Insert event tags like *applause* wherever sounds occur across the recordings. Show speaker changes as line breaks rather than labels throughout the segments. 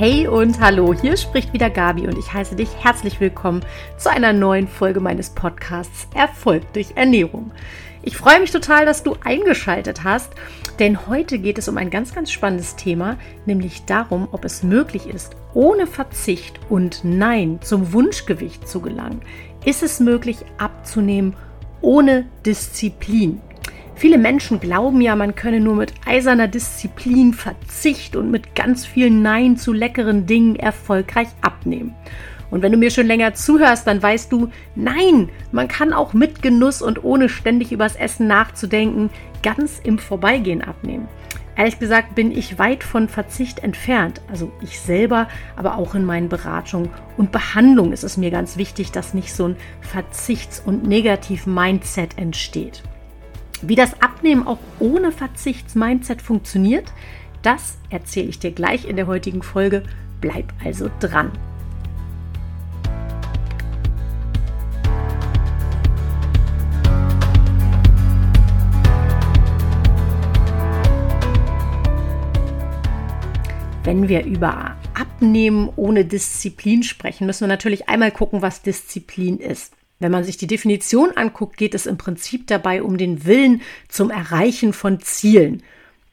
Hey und hallo, hier spricht wieder Gabi und ich heiße dich herzlich willkommen zu einer neuen Folge meines Podcasts Erfolg durch Ernährung. Ich freue mich total, dass du eingeschaltet hast, denn heute geht es um ein ganz, ganz spannendes Thema, nämlich darum, ob es möglich ist, ohne Verzicht und Nein zum Wunschgewicht zu gelangen. Ist es möglich abzunehmen ohne Disziplin? Viele Menschen glauben ja, man könne nur mit eiserner Disziplin, Verzicht und mit ganz viel Nein zu leckeren Dingen erfolgreich abnehmen. Und wenn du mir schon länger zuhörst, dann weißt du, nein, man kann auch mit Genuss und ohne ständig übers Essen nachzudenken, ganz im Vorbeigehen abnehmen. Ehrlich gesagt bin ich weit von Verzicht entfernt. Also ich selber, aber auch in meinen Beratungen und Behandlungen ist es mir ganz wichtig, dass nicht so ein Verzichts- und Negativ-Mindset entsteht. Wie das Abnehmen auch ohne Verzichts-Mindset funktioniert, das erzähle ich dir gleich in der heutigen Folge. Bleib also dran. Wenn wir über Abnehmen ohne Disziplin sprechen, müssen wir natürlich einmal gucken, was Disziplin ist. Wenn man sich die Definition anguckt, geht es im Prinzip dabei um den Willen zum Erreichen von Zielen.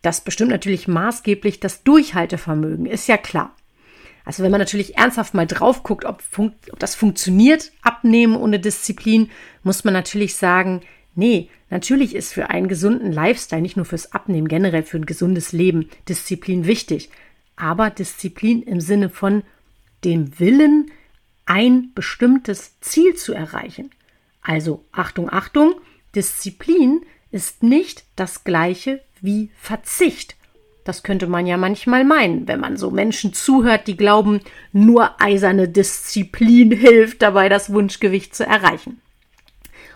Das bestimmt natürlich maßgeblich das Durchhaltevermögen, ist ja klar. Also wenn man natürlich ernsthaft mal drauf guckt, ob, ob das funktioniert, abnehmen ohne Disziplin, muss man natürlich sagen, nee, natürlich ist für einen gesunden Lifestyle, nicht nur fürs Abnehmen, generell für ein gesundes Leben, Disziplin wichtig. Aber Disziplin im Sinne von dem Willen, ein bestimmtes Ziel zu erreichen. Also Achtung, Achtung, Disziplin ist nicht das gleiche wie Verzicht. Das könnte man ja manchmal meinen, wenn man so Menschen zuhört, die glauben, nur eiserne Disziplin *laughs* hilft dabei, das Wunschgewicht zu erreichen.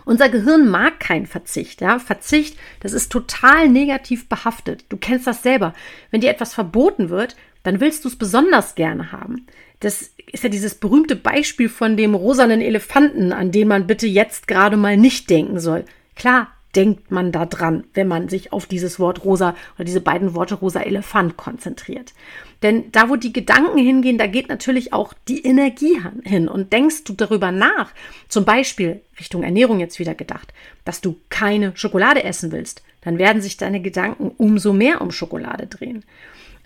Unser Gehirn mag keinen Verzicht. Ja? Verzicht, das ist total negativ behaftet. Du kennst das selber. Wenn dir etwas verboten wird, dann willst du es besonders gerne haben. Das ist ja dieses berühmte Beispiel von dem rosanen Elefanten, an den man bitte jetzt gerade mal nicht denken soll. Klar, denkt man da dran, wenn man sich auf dieses Wort rosa oder diese beiden Worte rosa Elefant konzentriert. Denn da, wo die Gedanken hingehen, da geht natürlich auch die Energie hin. Und denkst du darüber nach, zum Beispiel Richtung Ernährung jetzt wieder gedacht, dass du keine Schokolade essen willst, dann werden sich deine Gedanken umso mehr um Schokolade drehen.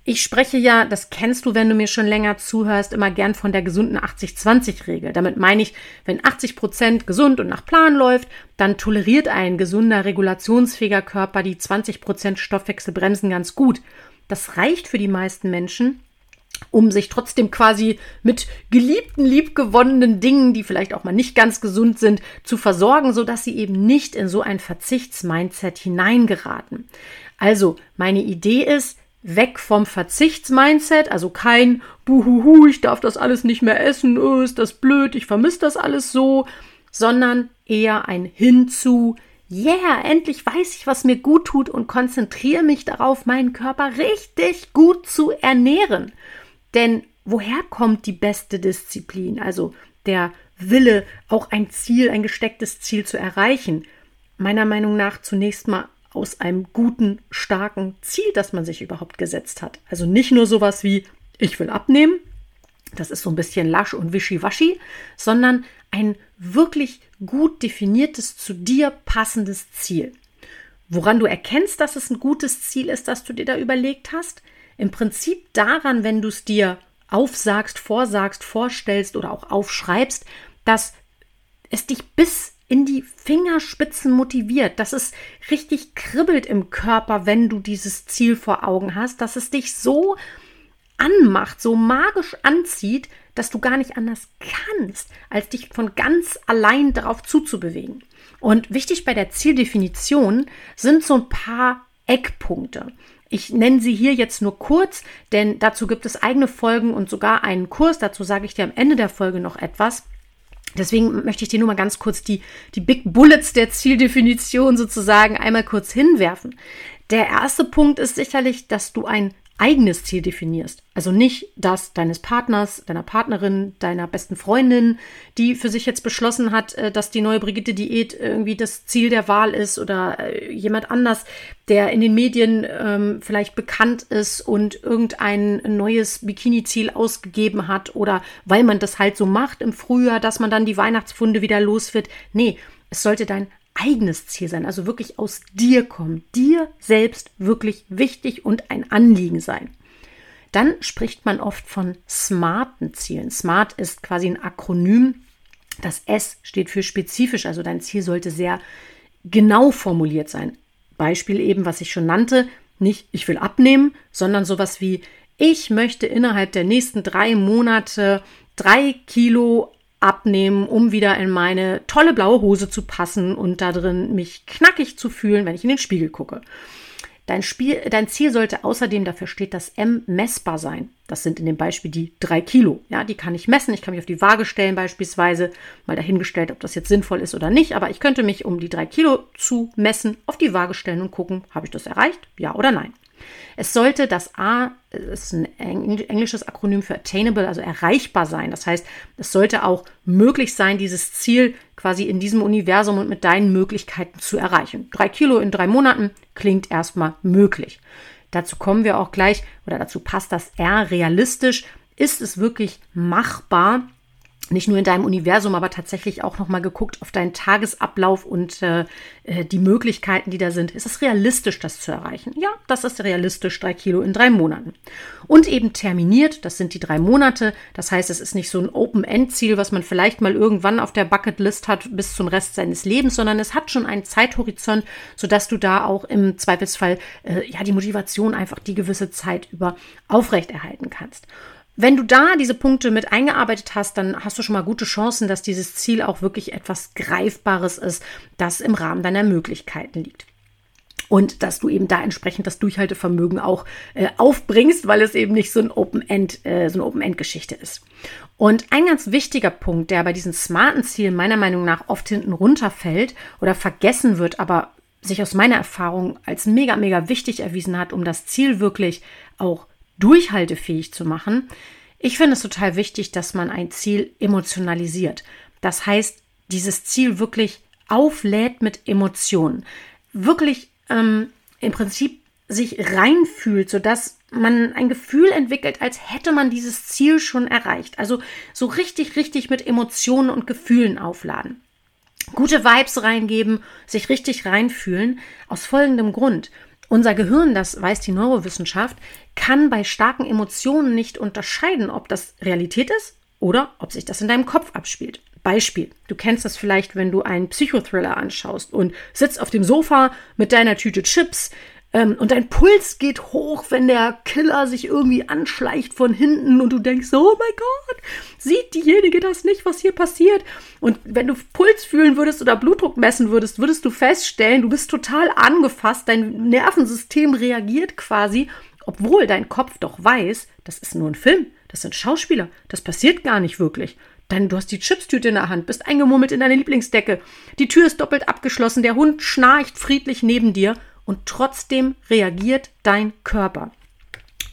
Ich spreche ja, das kennst du, wenn du mir schon länger zuhörst, immer gern von der gesunden 80-20-Regel. Damit meine ich, wenn 80 Prozent gesund und nach Plan läuft, dann toleriert ein gesunder, regulationsfähiger Körper die 20 Prozent Stoffwechselbremsen ganz gut. Das reicht für die meisten Menschen, um sich trotzdem quasi mit geliebten, liebgewonnenen Dingen, die vielleicht auch mal nicht ganz gesund sind, zu versorgen, sodass sie eben nicht in so ein Verzichtsmindset hineingeraten. Also, meine Idee ist, weg vom Verzichtsmindset, also kein Buhuhu, ich darf das alles nicht mehr essen, oh, ist das blöd, ich vermisse das alles so, sondern eher ein Hinzu, yeah, endlich weiß ich, was mir gut tut und konzentriere mich darauf, meinen Körper richtig gut zu ernähren. Denn woher kommt die beste Disziplin? Also der Wille, auch ein Ziel, ein gestecktes Ziel zu erreichen. Meiner Meinung nach zunächst mal aus einem guten, starken Ziel, das man sich überhaupt gesetzt hat. Also nicht nur sowas wie, ich will abnehmen, das ist so ein bisschen lasch und wischiwaschi, sondern ein wirklich gut definiertes, zu dir passendes Ziel. Woran du erkennst, dass es ein gutes Ziel ist, das du dir da überlegt hast? Im Prinzip daran, wenn du es dir aufsagst, vorsagst, vorstellst oder auch aufschreibst, dass es dich bis in die Fingerspitzen motiviert, dass es richtig kribbelt im Körper, wenn du dieses Ziel vor Augen hast, dass es dich so anmacht, so magisch anzieht, dass du gar nicht anders kannst, als dich von ganz allein darauf zuzubewegen. Und wichtig bei der Zieldefinition sind so ein paar Eckpunkte. Ich nenne sie hier jetzt nur kurz, denn dazu gibt es eigene Folgen und sogar einen Kurs. Dazu sage ich dir am Ende der Folge noch etwas. Deswegen möchte ich dir nur mal ganz kurz die, die Big Bullets der Zieldefinition sozusagen einmal kurz hinwerfen. Der erste Punkt ist sicherlich, dass du ein eigenes Ziel definierst. Also nicht das deines Partners, deiner Partnerin, deiner besten Freundin, die für sich jetzt beschlossen hat, äh, dass die neue Brigitte-Diät irgendwie das Ziel der Wahl ist oder äh, jemand anders, der in den Medien ähm, vielleicht bekannt ist und irgendein neues Bikini-Ziel ausgegeben hat oder weil man das halt so macht im Frühjahr, dass man dann die Weihnachtsfunde wieder los wird. Nee, es sollte dein eigenes Ziel sein, also wirklich aus dir kommen, dir selbst wirklich wichtig und ein Anliegen sein. Dann spricht man oft von smarten Zielen. Smart ist quasi ein Akronym. Das S steht für spezifisch, also dein Ziel sollte sehr genau formuliert sein. Beispiel eben, was ich schon nannte, nicht ich will abnehmen, sondern sowas wie ich möchte innerhalb der nächsten drei Monate drei Kilo abnehmen, um wieder in meine tolle blaue Hose zu passen und da drin mich knackig zu fühlen, wenn ich in den Spiegel gucke. Dein, Spiel, dein Ziel sollte außerdem, dafür steht das M, messbar sein. Das sind in dem Beispiel die drei Kilo. Ja, die kann ich messen. Ich kann mich auf die Waage stellen beispielsweise. Mal dahingestellt, ob das jetzt sinnvoll ist oder nicht. Aber ich könnte mich, um die drei Kilo zu messen, auf die Waage stellen und gucken, habe ich das erreicht? Ja oder nein? Es sollte das A, ist ein englisches Akronym für attainable, also erreichbar sein. Das heißt, es sollte auch möglich sein, dieses Ziel quasi in diesem Universum und mit deinen Möglichkeiten zu erreichen. Drei Kilo in drei Monaten klingt erstmal möglich. Dazu kommen wir auch gleich, oder dazu passt das R realistisch. Ist es wirklich machbar, nicht nur in deinem Universum, aber tatsächlich auch nochmal geguckt auf deinen Tagesablauf und äh, äh, die Möglichkeiten, die da sind. Ist es realistisch, das zu erreichen? Ja, das ist realistisch, drei Kilo in drei Monaten. Und eben terminiert, das sind die drei Monate. Das heißt, es ist nicht so ein Open-End-Ziel, was man vielleicht mal irgendwann auf der Bucketlist hat bis zum Rest seines Lebens, sondern es hat schon einen Zeithorizont, sodass du da auch im Zweifelsfall äh, ja die Motivation einfach die gewisse Zeit über aufrechterhalten kannst. Wenn du da diese Punkte mit eingearbeitet hast, dann hast du schon mal gute Chancen, dass dieses Ziel auch wirklich etwas Greifbares ist, das im Rahmen deiner Möglichkeiten liegt. Und dass du eben da entsprechend das Durchhaltevermögen auch äh, aufbringst, weil es eben nicht so ein Open-End, äh, so eine Open-End-Geschichte ist. Und ein ganz wichtiger Punkt, der bei diesen smarten Zielen meiner Meinung nach oft hinten runterfällt oder vergessen wird, aber sich aus meiner Erfahrung als mega, mega wichtig erwiesen hat, um das Ziel wirklich auch durchhaltefähig zu machen. Ich finde es total wichtig, dass man ein Ziel emotionalisiert. Das heißt, dieses Ziel wirklich auflädt mit Emotionen. Wirklich ähm, im Prinzip sich reinfühlt, sodass man ein Gefühl entwickelt, als hätte man dieses Ziel schon erreicht. Also so richtig, richtig mit Emotionen und Gefühlen aufladen. Gute Vibes reingeben, sich richtig reinfühlen, aus folgendem Grund. Unser Gehirn, das weiß die Neurowissenschaft, kann bei starken Emotionen nicht unterscheiden, ob das Realität ist oder ob sich das in deinem Kopf abspielt. Beispiel, du kennst das vielleicht, wenn du einen Psychothriller anschaust und sitzt auf dem Sofa mit deiner Tüte Chips, ähm, und dein Puls geht hoch, wenn der Killer sich irgendwie anschleicht von hinten und du denkst, oh mein Gott, sieht diejenige das nicht, was hier passiert? Und wenn du Puls fühlen würdest oder Blutdruck messen würdest, würdest du feststellen, du bist total angefasst, dein Nervensystem reagiert quasi, obwohl dein Kopf doch weiß, das ist nur ein Film, das sind Schauspieler, das passiert gar nicht wirklich. Dann du hast die Chipstüte in der Hand, bist eingemummelt in deine Lieblingsdecke. Die Tür ist doppelt abgeschlossen, der Hund schnarcht friedlich neben dir und trotzdem reagiert dein Körper.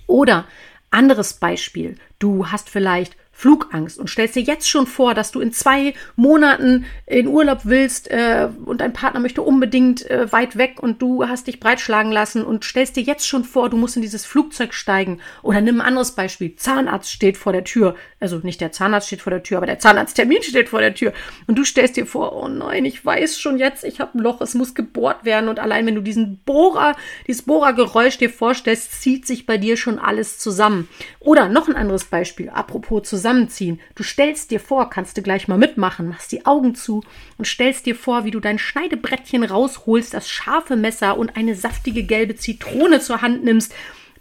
Oder anderes Beispiel, du hast vielleicht Flugangst und stellst dir jetzt schon vor, dass du in zwei Monaten in Urlaub willst äh, und dein Partner möchte unbedingt äh, weit weg und du hast dich breitschlagen lassen und stellst dir jetzt schon vor, du musst in dieses Flugzeug steigen. Oder nimm ein anderes Beispiel. Zahnarzt steht vor der Tür. Also nicht der Zahnarzt steht vor der Tür, aber der Zahnarzttermin *laughs* steht vor der Tür. Und du stellst dir vor, oh nein, ich weiß schon jetzt, ich habe ein Loch, es muss gebohrt werden. Und allein wenn du diesen Bohrer, dieses Bohrergeräusch dir vorstellst, zieht sich bei dir schon alles zusammen. Oder noch ein anderes Beispiel, apropos zusammen zusammenziehen. Du stellst dir vor, kannst du gleich mal mitmachen, machst die Augen zu und stellst dir vor, wie du dein Schneidebrettchen rausholst, das scharfe Messer und eine saftige gelbe Zitrone zur Hand nimmst,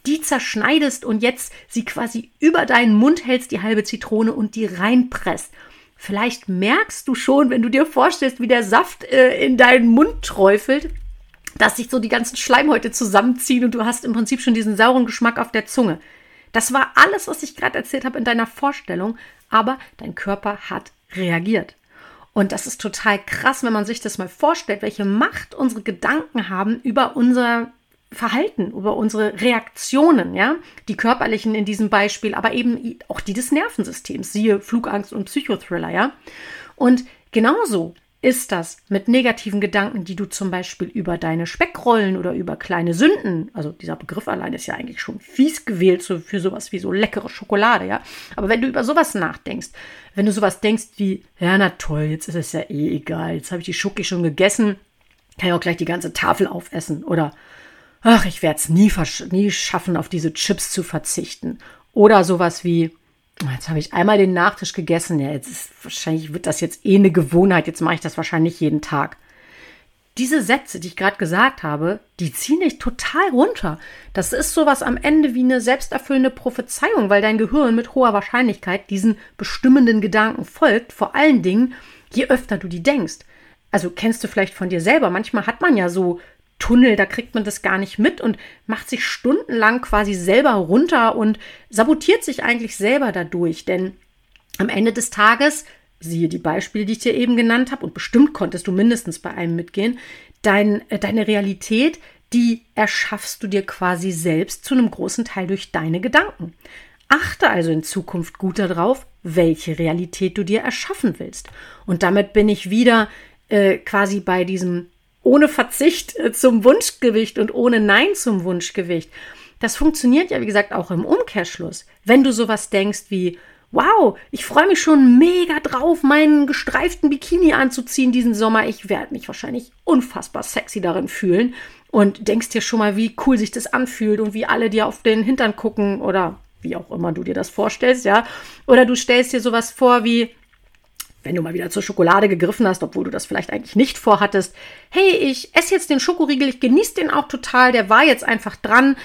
die zerschneidest und jetzt sie quasi über deinen Mund hältst, die halbe Zitrone und die reinpresst. Vielleicht merkst du schon, wenn du dir vorstellst, wie der Saft äh, in deinen Mund träufelt, dass sich so die ganzen Schleimhäute zusammenziehen und du hast im Prinzip schon diesen sauren Geschmack auf der Zunge. Das war alles, was ich gerade erzählt habe in deiner Vorstellung, aber dein Körper hat reagiert. Und das ist total krass, wenn man sich das mal vorstellt, welche Macht unsere Gedanken haben über unser Verhalten, über unsere Reaktionen, ja, die körperlichen in diesem Beispiel, aber eben auch die des Nervensystems, siehe Flugangst und Psychothriller, ja. Und genauso ist das mit negativen Gedanken, die du zum Beispiel über deine Speckrollen oder über kleine Sünden, also dieser Begriff allein ist ja eigentlich schon fies gewählt so für sowas wie so leckere Schokolade, ja. Aber wenn du über sowas nachdenkst, wenn du sowas denkst wie, ja, na toll, jetzt ist es ja eh egal, jetzt habe ich die Schoki schon gegessen, kann ich auch gleich die ganze Tafel aufessen oder ach, ich werde es nie, nie schaffen, auf diese Chips zu verzichten. Oder sowas wie, Jetzt habe ich einmal den Nachtisch gegessen. Ja, jetzt ist wahrscheinlich wird das jetzt eh eine Gewohnheit. Jetzt mache ich das wahrscheinlich jeden Tag. Diese Sätze, die ich gerade gesagt habe, die ziehen dich total runter. Das ist sowas am Ende wie eine selbsterfüllende Prophezeiung, weil dein Gehirn mit hoher Wahrscheinlichkeit diesen bestimmenden Gedanken folgt, vor allen Dingen, je öfter du die denkst. Also kennst du vielleicht von dir selber. Manchmal hat man ja so Tunnel, da kriegt man das gar nicht mit und macht sich stundenlang quasi selber runter und sabotiert sich eigentlich selber dadurch. Denn am Ende des Tages, siehe die Beispiele, die ich dir eben genannt habe, und bestimmt konntest du mindestens bei einem mitgehen, dein, äh, deine Realität, die erschaffst du dir quasi selbst zu einem großen Teil durch deine Gedanken. Achte also in Zukunft gut darauf, welche Realität du dir erschaffen willst. Und damit bin ich wieder äh, quasi bei diesem ohne Verzicht äh, zum Wunschgewicht und ohne Nein zum Wunschgewicht. Das funktioniert ja, wie gesagt, auch im Umkehrschluss. Wenn du sowas denkst wie, wow, ich freue mich schon mega drauf, meinen gestreiften Bikini anzuziehen diesen Sommer. Ich werde mich wahrscheinlich unfassbar sexy darin fühlen. Und denkst dir schon mal, wie cool sich das anfühlt und wie alle dir auf den Hintern gucken oder wie auch immer du dir das vorstellst, ja. Oder du stellst dir sowas vor wie, wenn du mal wieder zur Schokolade gegriffen hast, obwohl du das vielleicht eigentlich nicht vorhattest, hey, ich esse jetzt den Schokoriegel, ich genieße den auch total, der war jetzt einfach dran,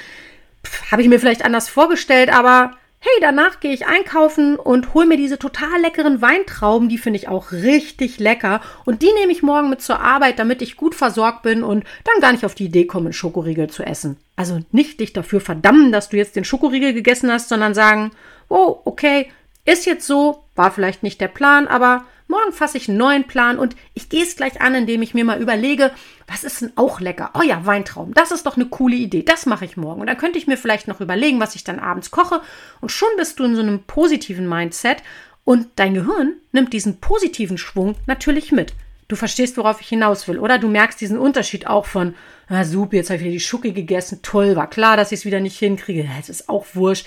habe ich mir vielleicht anders vorgestellt, aber hey, danach gehe ich einkaufen und hole mir diese total leckeren Weintrauben, die finde ich auch richtig lecker. Und die nehme ich morgen mit zur Arbeit, damit ich gut versorgt bin und dann gar nicht auf die Idee komme, einen Schokoriegel zu essen. Also nicht dich dafür verdammen, dass du jetzt den Schokoriegel gegessen hast, sondern sagen, oh, okay, ist jetzt so, war vielleicht nicht der Plan, aber morgen fasse ich einen neuen Plan und ich gehe es gleich an, indem ich mir mal überlege, was ist denn auch lecker? Oh ja, Weintrauben, das ist doch eine coole Idee, das mache ich morgen. Und dann könnte ich mir vielleicht noch überlegen, was ich dann abends koche und schon bist du in so einem positiven Mindset und dein Gehirn nimmt diesen positiven Schwung natürlich mit. Du verstehst, worauf ich hinaus will, oder? Du merkst diesen Unterschied auch von, ah, super, jetzt habe ich wieder die Schucke gegessen, toll, war klar, dass ich es wieder nicht hinkriege, das ist auch wurscht.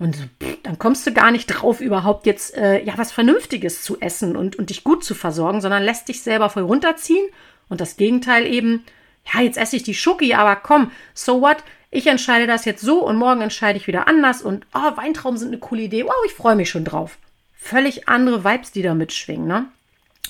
Und pff, dann kommst du gar nicht drauf, überhaupt jetzt äh, ja was Vernünftiges zu essen und, und dich gut zu versorgen, sondern lässt dich selber voll runterziehen. Und das Gegenteil eben, ja, jetzt esse ich die Schoki, aber komm, so what? Ich entscheide das jetzt so und morgen entscheide ich wieder anders und oh, Weintrauben sind eine coole Idee. Wow, ich freue mich schon drauf. Völlig andere Vibes, die da mitschwingen, ne?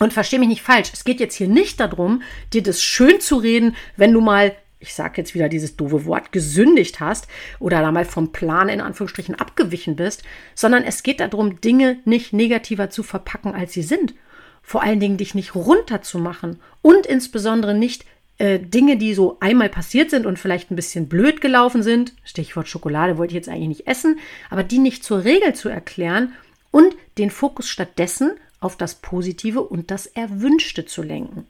Und versteh mich nicht falsch, es geht jetzt hier nicht darum, dir das schön zu reden, wenn du mal ich sage jetzt wieder dieses doofe Wort, gesündigt hast oder da mal vom Plan in Anführungsstrichen abgewichen bist, sondern es geht darum, Dinge nicht negativer zu verpacken, als sie sind. Vor allen Dingen dich nicht runterzumachen und insbesondere nicht äh, Dinge, die so einmal passiert sind und vielleicht ein bisschen blöd gelaufen sind, Stichwort Schokolade wollte ich jetzt eigentlich nicht essen, aber die nicht zur Regel zu erklären und den Fokus stattdessen auf das Positive und das Erwünschte zu lenken.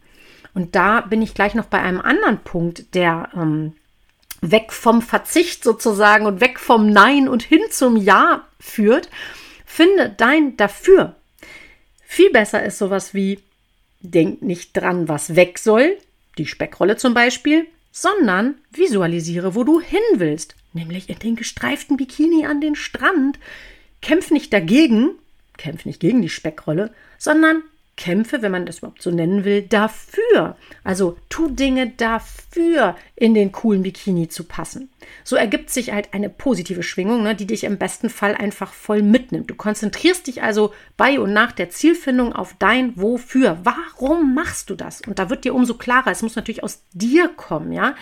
Und da bin ich gleich noch bei einem anderen Punkt, der ähm, weg vom Verzicht sozusagen und weg vom Nein und hin zum Ja führt. Finde dein Dafür. Viel besser ist sowas wie, denk nicht dran, was weg soll, die Speckrolle zum Beispiel, sondern visualisiere, wo du hin willst, nämlich in den gestreiften Bikini an den Strand. Kämpf nicht dagegen, kämpf nicht gegen die Speckrolle, sondern kämpfe, wenn man das überhaupt so nennen will, dafür. Also tu Dinge dafür, in den coolen Bikini zu passen. So ergibt sich halt eine positive Schwingung, ne, die dich im besten Fall einfach voll mitnimmt. Du konzentrierst dich also bei und nach der Zielfindung auf dein Wofür. Warum machst du das? Und da wird dir umso klarer, es muss natürlich aus dir kommen, ja.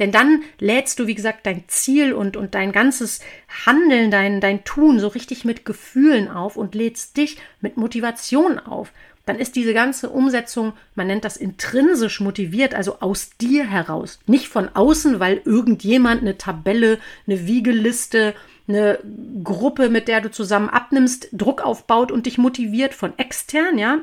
Denn dann lädst du, wie gesagt, dein Ziel und, und dein ganzes Handeln, dein, dein Tun so richtig mit Gefühlen auf und lädst dich mit Motivation auf dann ist diese ganze Umsetzung, man nennt das intrinsisch motiviert, also aus dir heraus. Nicht von außen, weil irgendjemand eine Tabelle, eine Wiegeliste, eine Gruppe, mit der du zusammen abnimmst, Druck aufbaut und dich motiviert von extern, ja.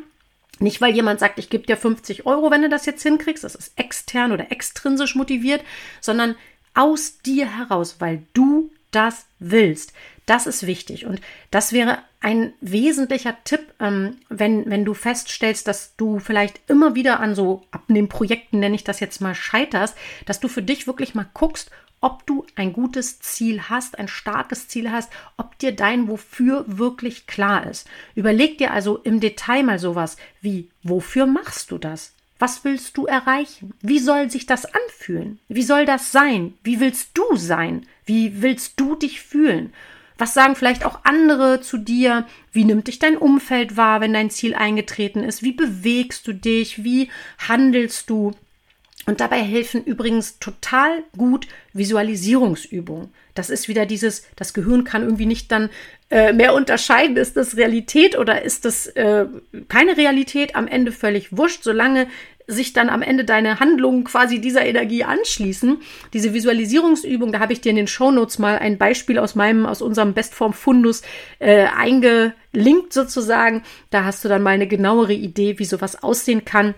Nicht, weil jemand sagt, ich gebe dir 50 Euro, wenn du das jetzt hinkriegst, das ist extern oder extrinsisch motiviert, sondern aus dir heraus, weil du das willst. Das ist wichtig und das wäre ein wesentlicher Tipp, ähm, wenn, wenn du feststellst, dass du vielleicht immer wieder an so Abnehmprojekten, nenne ich das jetzt mal, scheiterst, dass du für dich wirklich mal guckst, ob du ein gutes Ziel hast, ein starkes Ziel hast, ob dir dein Wofür wirklich klar ist. Überleg dir also im Detail mal sowas wie, wofür machst du das? Was willst du erreichen? Wie soll sich das anfühlen? Wie soll das sein? Wie willst du sein? Wie willst du dich fühlen? Was sagen vielleicht auch andere zu dir? Wie nimmt dich dein Umfeld wahr, wenn dein Ziel eingetreten ist? Wie bewegst du dich? Wie handelst du? Und dabei helfen übrigens total gut Visualisierungsübungen. Das ist wieder dieses, das Gehirn kann irgendwie nicht dann äh, mehr unterscheiden, ist das Realität oder ist das äh, keine Realität, am Ende völlig wurscht, solange sich dann am Ende deine Handlungen quasi dieser Energie anschließen. Diese Visualisierungsübung, da habe ich dir in den Shownotes mal ein Beispiel aus meinem, aus unserem Bestform-Fundus äh, eingelinkt sozusagen. Da hast du dann mal eine genauere Idee, wie sowas aussehen kann.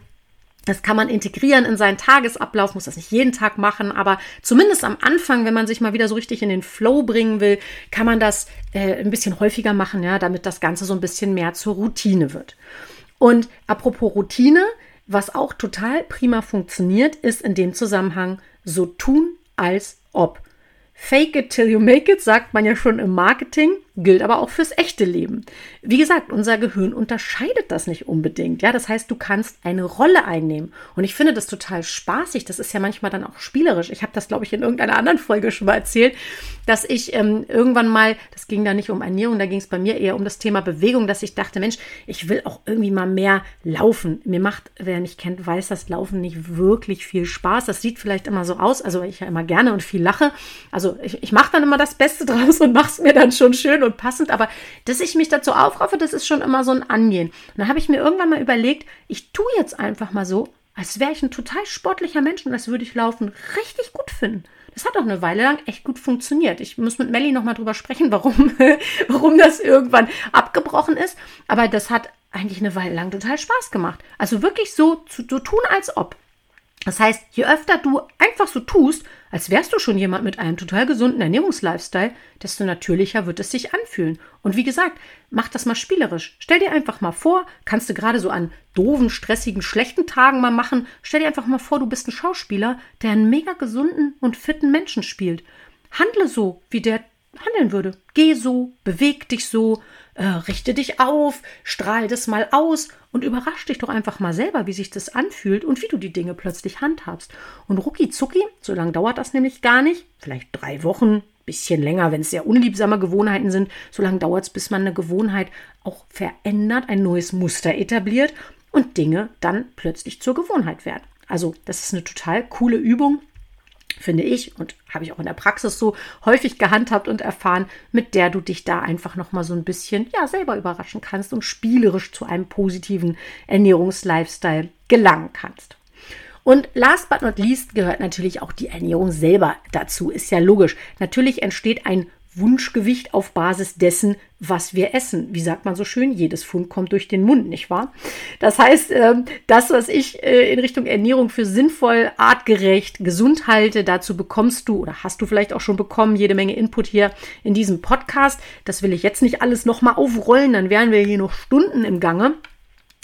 Das kann man integrieren in seinen Tagesablauf, muss das nicht jeden Tag machen, aber zumindest am Anfang, wenn man sich mal wieder so richtig in den Flow bringen will, kann man das äh, ein bisschen häufiger machen, ja, damit das Ganze so ein bisschen mehr zur Routine wird. Und apropos Routine, was auch total prima funktioniert, ist in dem Zusammenhang so tun, als ob. Fake it till you make it, sagt man ja schon im Marketing, gilt aber auch fürs echte Leben. Wie gesagt, unser Gehirn unterscheidet das nicht unbedingt. Ja, das heißt, du kannst eine Rolle einnehmen. Und ich finde das total spaßig. Das ist ja manchmal dann auch spielerisch. Ich habe das, glaube ich, in irgendeiner anderen Folge schon mal erzählt, dass ich ähm, irgendwann mal, das ging da nicht um Ernährung, da ging es bei mir eher um das Thema Bewegung, dass ich dachte, Mensch, ich will auch irgendwie mal mehr laufen. Mir macht, wer mich kennt, weiß das Laufen nicht wirklich viel Spaß. Das sieht vielleicht immer so aus, also ich ja immer gerne und viel lache. Also ich, ich mache dann immer das Beste draus und mache es mir dann schon schön und passend. Aber dass ich mich dazu aufraffe, das ist schon immer so ein Angehen. Und dann habe ich mir irgendwann mal überlegt, ich tue jetzt einfach mal so, als wäre ich ein total sportlicher Mensch und als würde ich Laufen richtig gut finden. Das hat auch eine Weile lang echt gut funktioniert. Ich muss mit Melly nochmal drüber sprechen, *laughs* warum, warum das irgendwann abgebrochen ist. Aber das hat eigentlich eine Weile lang total Spaß gemacht. Also wirklich so zu so tun, als ob. Das heißt, je öfter du einfach so tust, als wärst du schon jemand mit einem total gesunden Ernährungslifestyle, desto natürlicher wird es sich anfühlen. Und wie gesagt, mach das mal spielerisch. Stell dir einfach mal vor, kannst du gerade so an doofen, stressigen, schlechten Tagen mal machen, stell dir einfach mal vor, du bist ein Schauspieler, der einen mega gesunden und fitten Menschen spielt. Handle so, wie der handeln würde. Geh so, beweg dich so, äh, richte dich auf, strahl das mal aus und überrasch dich doch einfach mal selber, wie sich das anfühlt und wie du die Dinge plötzlich handhabst. Und rucki zucki, so lange dauert das nämlich gar nicht, vielleicht drei Wochen, bisschen länger, wenn es sehr unliebsame Gewohnheiten sind, so lange dauert es, bis man eine Gewohnheit auch verändert, ein neues Muster etabliert und Dinge dann plötzlich zur Gewohnheit werden. Also, das ist eine total coole Übung finde ich und habe ich auch in der Praxis so häufig gehandhabt und erfahren, mit der du dich da einfach noch mal so ein bisschen ja selber überraschen kannst und spielerisch zu einem positiven Ernährungslifestyle gelangen kannst. Und last but not least gehört natürlich auch die Ernährung selber dazu. Ist ja logisch. Natürlich entsteht ein Wunschgewicht auf Basis dessen, was wir essen. Wie sagt man so schön, jedes Fund kommt durch den Mund, nicht wahr? Das heißt, ähm, das, was ich äh, in Richtung Ernährung für sinnvoll, artgerecht, gesund halte, dazu bekommst du oder hast du vielleicht auch schon bekommen, jede Menge Input hier in diesem Podcast. Das will ich jetzt nicht alles nochmal aufrollen, dann wären wir hier noch Stunden im Gange.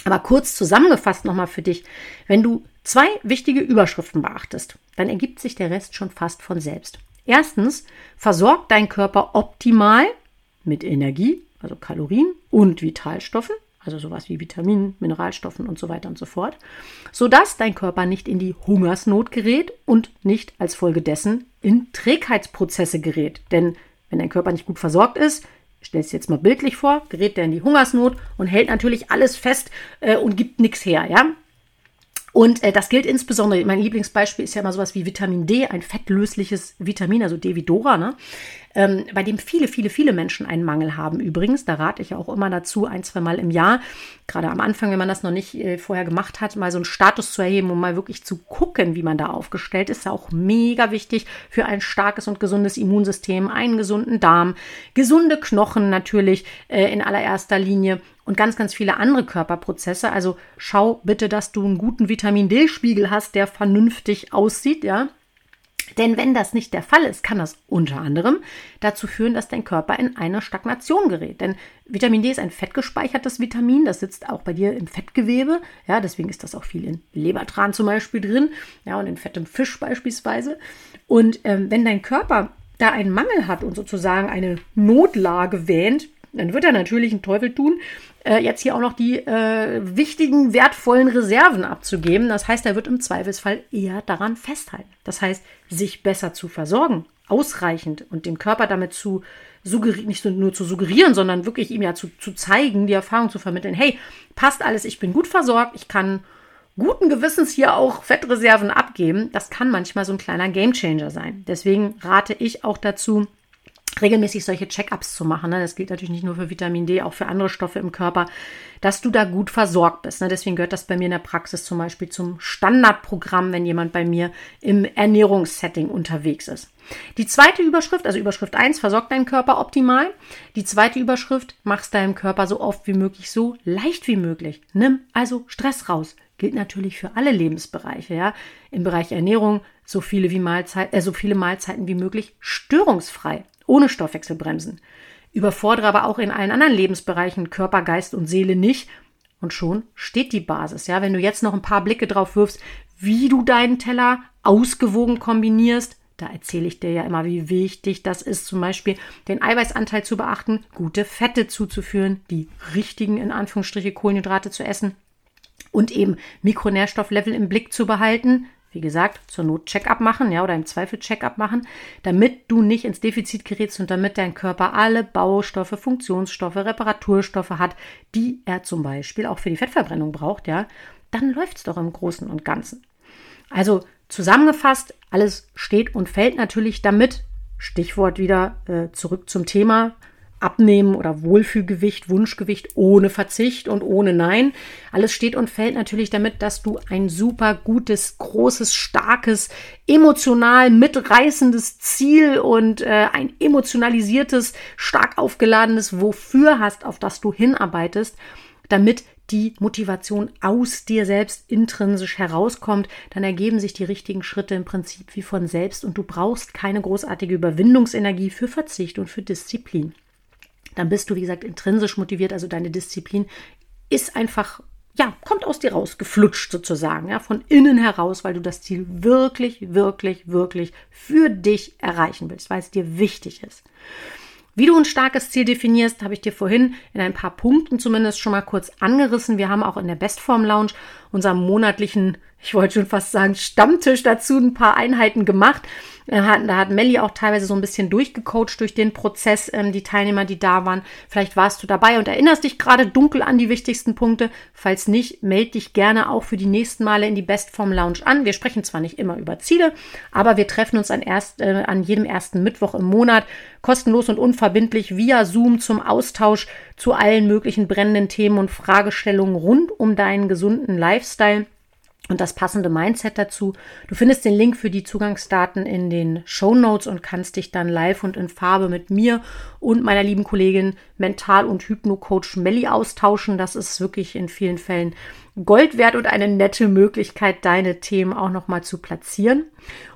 Aber kurz zusammengefasst nochmal für dich, wenn du zwei wichtige Überschriften beachtest, dann ergibt sich der Rest schon fast von selbst. Erstens, versorgt dein Körper optimal mit Energie, also Kalorien und Vitalstoffen, also sowas wie Vitaminen, Mineralstoffen und so weiter und so fort, sodass dein Körper nicht in die Hungersnot gerät und nicht als Folge dessen in Trägheitsprozesse gerät. Denn wenn dein Körper nicht gut versorgt ist, stell es jetzt mal bildlich vor, gerät der in die Hungersnot und hält natürlich alles fest äh, und gibt nichts her, ja? Und äh, das gilt insbesondere, mein Lieblingsbeispiel ist ja immer sowas wie Vitamin D, ein fettlösliches Vitamin, also Devidora, ne? ähm, bei dem viele, viele, viele Menschen einen Mangel haben. Übrigens, da rate ich auch immer dazu, ein, zwei Mal im Jahr, gerade am Anfang, wenn man das noch nicht äh, vorher gemacht hat, mal so einen Status zu erheben, um mal wirklich zu gucken, wie man da aufgestellt ist. Ist auch mega wichtig für ein starkes und gesundes Immunsystem, einen gesunden Darm, gesunde Knochen natürlich äh, in allererster Linie und ganz, ganz viele andere Körperprozesse. Also schau bitte, dass du einen guten Vitamin D-Spiegel hast, der vernünftig aussieht, ja. Denn wenn das nicht der Fall ist, kann das unter anderem dazu führen, dass dein Körper in eine Stagnation gerät. Denn Vitamin D ist ein fettgespeichertes Vitamin, das sitzt auch bei dir im Fettgewebe. Ja, deswegen ist das auch viel in Lebertran zum Beispiel drin, ja, und in fettem Fisch beispielsweise. Und ähm, wenn dein Körper da einen Mangel hat und sozusagen eine Notlage wähnt, dann wird er natürlich einen Teufel tun, äh, jetzt hier auch noch die äh, wichtigen, wertvollen Reserven abzugeben. Das heißt, er wird im Zweifelsfall eher daran festhalten. Das heißt, sich besser zu versorgen, ausreichend und dem Körper damit zu suggerieren, nicht nur zu suggerieren, sondern wirklich ihm ja zu, zu zeigen, die Erfahrung zu vermitteln, hey, passt alles, ich bin gut versorgt, ich kann guten Gewissens hier auch Fettreserven abgeben. Das kann manchmal so ein kleiner Gamechanger sein. Deswegen rate ich auch dazu, regelmäßig solche Check-ups zu machen. Ne? Das gilt natürlich nicht nur für Vitamin D, auch für andere Stoffe im Körper, dass du da gut versorgt bist. Ne? Deswegen gehört das bei mir in der Praxis zum Beispiel zum Standardprogramm, wenn jemand bei mir im Ernährungssetting unterwegs ist. Die zweite Überschrift, also Überschrift 1, versorgt deinen Körper optimal. Die zweite Überschrift, machst deinem Körper so oft wie möglich, so leicht wie möglich. Nimm also Stress raus. Gilt natürlich für alle Lebensbereiche, ja. Im Bereich Ernährung so viele wie Mahlzeit, äh, so viele Mahlzeiten wie möglich störungsfrei ohne Stoffwechselbremsen. Überfordere aber auch in allen anderen Lebensbereichen Körper, Geist und Seele nicht. Und schon steht die Basis. Ja, wenn du jetzt noch ein paar Blicke drauf wirfst, wie du deinen Teller ausgewogen kombinierst, da erzähle ich dir ja immer, wie wichtig das ist, zum Beispiel den Eiweißanteil zu beachten, gute Fette zuzuführen, die richtigen, in Anführungsstriche, Kohlenhydrate zu essen und eben Mikronährstofflevel im Blick zu behalten, wie gesagt, zur Not Check-up machen, ja, oder im Zweifel Check-up machen, damit du nicht ins Defizit gerätst und damit dein Körper alle Baustoffe, Funktionsstoffe, Reparaturstoffe hat, die er zum Beispiel auch für die Fettverbrennung braucht, ja, dann läuft es doch im Großen und Ganzen. Also zusammengefasst, alles steht und fällt natürlich damit. Stichwort wieder äh, zurück zum Thema. Abnehmen oder Wohlfühlgewicht, Wunschgewicht ohne Verzicht und ohne Nein. Alles steht und fällt natürlich damit, dass du ein super gutes, großes, starkes, emotional mitreißendes Ziel und äh, ein emotionalisiertes, stark aufgeladenes Wofür hast, auf das du hinarbeitest, damit die Motivation aus dir selbst intrinsisch herauskommt, dann ergeben sich die richtigen Schritte im Prinzip wie von selbst und du brauchst keine großartige Überwindungsenergie für Verzicht und für Disziplin dann bist du, wie gesagt, intrinsisch motiviert. Also deine Disziplin ist einfach, ja, kommt aus dir raus, geflutscht sozusagen, ja, von innen heraus, weil du das Ziel wirklich, wirklich, wirklich für dich erreichen willst, weil es dir wichtig ist. Wie du ein starkes Ziel definierst, habe ich dir vorhin in ein paar Punkten zumindest schon mal kurz angerissen. Wir haben auch in der Bestform Lounge unserem monatlichen ich wollte schon fast sagen, Stammtisch dazu ein paar Einheiten gemacht. Da hat, Melli auch teilweise so ein bisschen durchgecoacht durch den Prozess, ähm, die Teilnehmer, die da waren. Vielleicht warst du dabei und erinnerst dich gerade dunkel an die wichtigsten Punkte. Falls nicht, melde dich gerne auch für die nächsten Male in die Bestform Lounge an. Wir sprechen zwar nicht immer über Ziele, aber wir treffen uns an, erst, äh, an jedem ersten Mittwoch im Monat kostenlos und unverbindlich via Zoom zum Austausch zu allen möglichen brennenden Themen und Fragestellungen rund um deinen gesunden Lifestyle und das passende Mindset dazu. Du findest den Link für die Zugangsdaten in den Show Notes und kannst dich dann live und in Farbe mit mir und meiner lieben Kollegin Mental- und Hypno-Coach Melli austauschen. Das ist wirklich in vielen Fällen Gold wert und eine nette Möglichkeit, deine Themen auch nochmal zu platzieren.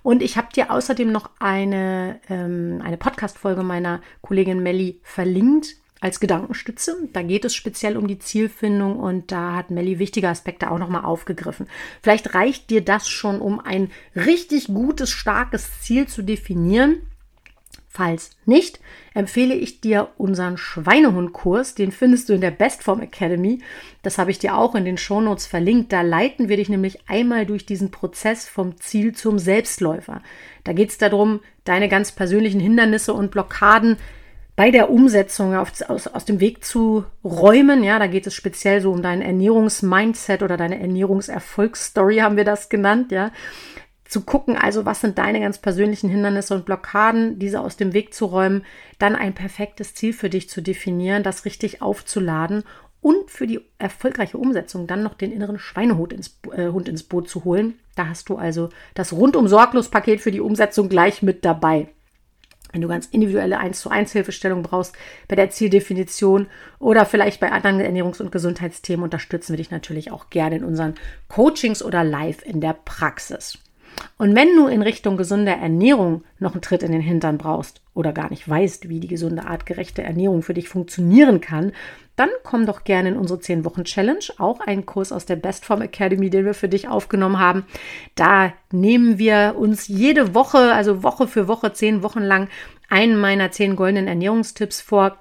Und ich habe dir außerdem noch eine, ähm, eine Podcast-Folge meiner Kollegin Melli verlinkt als Gedankenstütze. Da geht es speziell um die Zielfindung und da hat Melly wichtige Aspekte auch nochmal aufgegriffen. Vielleicht reicht dir das schon, um ein richtig gutes, starkes Ziel zu definieren. Falls nicht, empfehle ich dir unseren Schweinehundkurs. Den findest du in der Bestform Academy. Das habe ich dir auch in den Shownotes verlinkt. Da leiten wir dich nämlich einmal durch diesen Prozess vom Ziel zum Selbstläufer. Da geht es darum, deine ganz persönlichen Hindernisse und Blockaden bei der Umsetzung auf, aus, aus dem Weg zu räumen. Ja, da geht es speziell so um dein Ernährungsmindset oder deine Ernährungserfolgsstory haben wir das genannt, ja. Zu gucken, also was sind deine ganz persönlichen Hindernisse und Blockaden, diese aus dem Weg zu räumen, dann ein perfektes Ziel für dich zu definieren, das richtig aufzuladen und für die erfolgreiche Umsetzung dann noch den inneren Schweinehund ins, äh, Hund ins Boot zu holen. Da hast du also das rundum sorglos Paket für die Umsetzung gleich mit dabei. Wenn du ganz individuelle 1 zu 1 Hilfestellung brauchst bei der Zieldefinition oder vielleicht bei anderen Ernährungs- und Gesundheitsthemen, unterstützen wir dich natürlich auch gerne in unseren Coachings oder live in der Praxis. Und wenn du in Richtung gesunder Ernährung noch einen Tritt in den Hintern brauchst oder gar nicht weißt, wie die gesunde artgerechte Ernährung für dich funktionieren kann, dann komm doch gerne in unsere 10 Wochen Challenge, auch ein Kurs aus der Bestform Academy, den wir für dich aufgenommen haben. Da nehmen wir uns jede Woche, also Woche für Woche, 10 Wochen lang, einen meiner 10 goldenen Ernährungstipps vor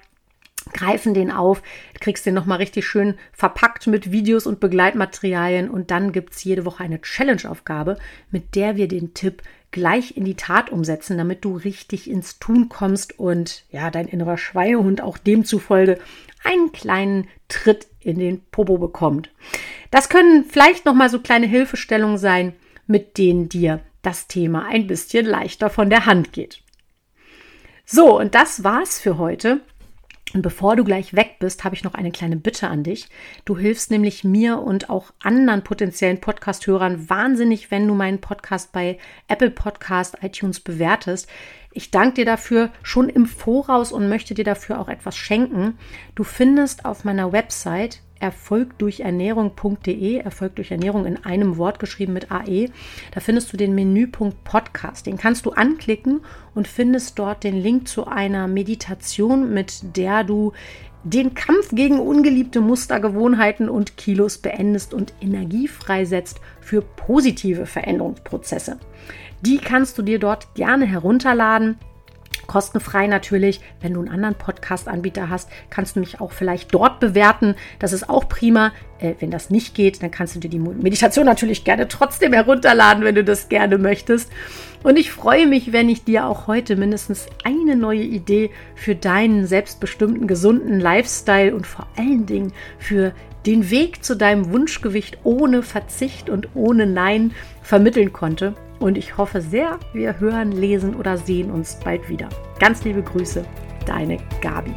greifen den auf, kriegst den nochmal richtig schön verpackt mit Videos und Begleitmaterialien und dann gibt's jede Woche eine Challenge-Aufgabe, mit der wir den Tipp gleich in die Tat umsetzen, damit du richtig ins Tun kommst und ja, dein innerer Schweinehund auch demzufolge einen kleinen Tritt in den Popo bekommt. Das können vielleicht nochmal so kleine Hilfestellungen sein, mit denen dir das Thema ein bisschen leichter von der Hand geht. So, und das war's für heute. Und bevor du gleich weg bist, habe ich noch eine kleine Bitte an dich. Du hilfst nämlich mir und auch anderen potenziellen Podcast-Hörern wahnsinnig, wenn du meinen Podcast bei Apple Podcast, iTunes bewertest. Ich danke dir dafür schon im Voraus und möchte dir dafür auch etwas schenken. Du findest auf meiner Website erfolgdurchernährung.de, Erfolg durch Ernährung in einem Wort geschrieben mit AE. Da findest du den Menüpunkt Podcast. Den kannst du anklicken und findest dort den Link zu einer Meditation, mit der du den Kampf gegen ungeliebte Muster, Gewohnheiten und Kilos beendest und Energie freisetzt für positive Veränderungsprozesse. Die kannst du dir dort gerne herunterladen. Kostenfrei natürlich. Wenn du einen anderen Podcast-Anbieter hast, kannst du mich auch vielleicht dort bewerten. Das ist auch prima. Äh, wenn das nicht geht, dann kannst du dir die Meditation natürlich gerne trotzdem herunterladen, wenn du das gerne möchtest. Und ich freue mich, wenn ich dir auch heute mindestens eine neue Idee für deinen selbstbestimmten, gesunden Lifestyle und vor allen Dingen für den Weg zu deinem Wunschgewicht ohne Verzicht und ohne Nein vermitteln konnte. Und ich hoffe sehr, wir hören, lesen oder sehen uns bald wieder. Ganz liebe Grüße, deine Gabi.